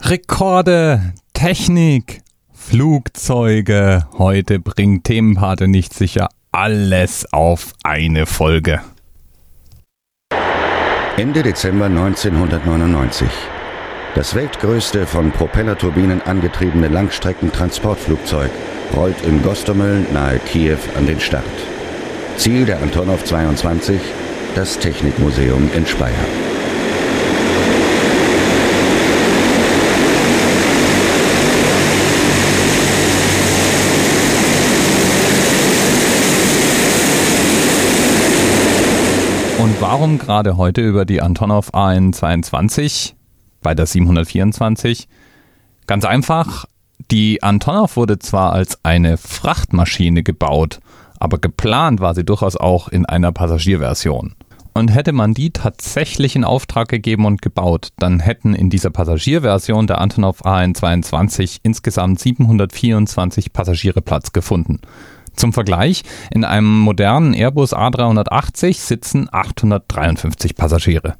Rekorde, Technik, Flugzeuge. Heute bringt Themenpate nicht sicher alles auf eine Folge. Ende Dezember 1999. Das weltgrößte von Propellerturbinen angetriebene Langstreckentransportflugzeug rollt in Gostomel nahe Kiew an den Start. Ziel der Antonov 22, das Technikmuseum in Speyer. Und warum gerade heute über die Antonov AN22 bei der 724? Ganz einfach, die Antonov wurde zwar als eine Frachtmaschine gebaut, aber geplant war sie durchaus auch in einer Passagierversion. Und hätte man die tatsächlich in Auftrag gegeben und gebaut, dann hätten in dieser Passagierversion der Antonov AN22 insgesamt 724 Passagiere Platz gefunden. Zum Vergleich, in einem modernen Airbus A380 sitzen 853 Passagiere.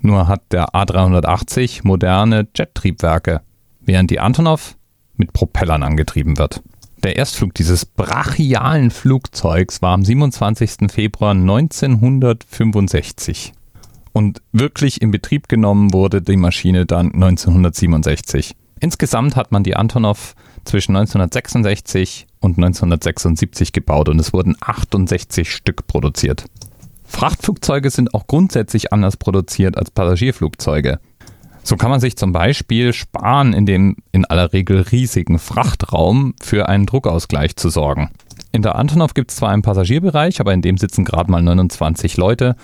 Nur hat der A380 moderne Jettriebwerke, während die Antonov mit Propellern angetrieben wird. Der Erstflug dieses brachialen Flugzeugs war am 27. Februar 1965. Und wirklich in Betrieb genommen wurde die Maschine dann 1967. Insgesamt hat man die Antonov zwischen 1966 und 1976 gebaut und es wurden 68 Stück produziert. Frachtflugzeuge sind auch grundsätzlich anders produziert als Passagierflugzeuge. So kann man sich zum Beispiel sparen, in dem in aller Regel riesigen Frachtraum für einen Druckausgleich zu sorgen. In der Antonov gibt es zwar einen Passagierbereich, aber in dem sitzen gerade mal 29 Leute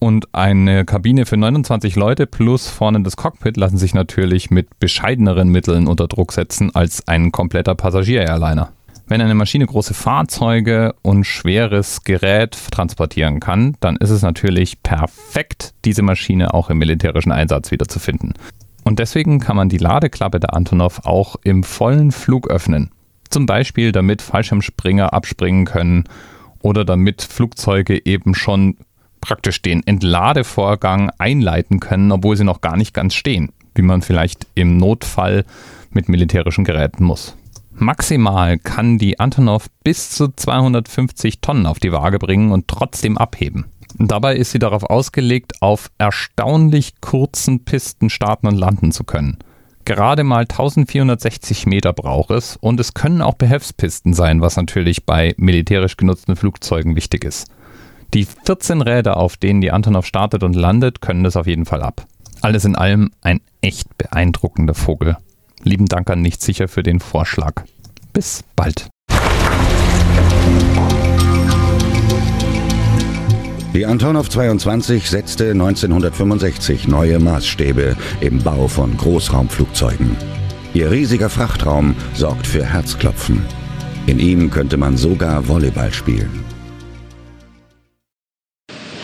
und eine Kabine für 29 Leute plus vorne das Cockpit lassen sich natürlich mit bescheideneren Mitteln unter Druck setzen als ein kompletter Passagier-Airliner. Wenn eine Maschine große Fahrzeuge und schweres Gerät transportieren kann, dann ist es natürlich perfekt, diese Maschine auch im militärischen Einsatz wiederzufinden. Und deswegen kann man die Ladeklappe der Antonov auch im vollen Flug öffnen. Zum Beispiel, damit Fallschirmspringer abspringen können oder damit Flugzeuge eben schon praktisch den Entladevorgang einleiten können, obwohl sie noch gar nicht ganz stehen, wie man vielleicht im Notfall mit militärischen Geräten muss. Maximal kann die Antonov bis zu 250 Tonnen auf die Waage bringen und trotzdem abheben. Dabei ist sie darauf ausgelegt, auf erstaunlich kurzen Pisten starten und landen zu können. Gerade mal 1460 Meter braucht es und es können auch Behelfspisten sein, was natürlich bei militärisch genutzten Flugzeugen wichtig ist. Die 14 Räder, auf denen die Antonov startet und landet, können das auf jeden Fall ab. Alles in allem ein echt beeindruckender Vogel. Lieben Dank an Nicht sicher für den Vorschlag. Bis bald. Die Antonov 22 setzte 1965 neue Maßstäbe im Bau von Großraumflugzeugen. Ihr riesiger Frachtraum sorgt für Herzklopfen. In ihm könnte man sogar Volleyball spielen.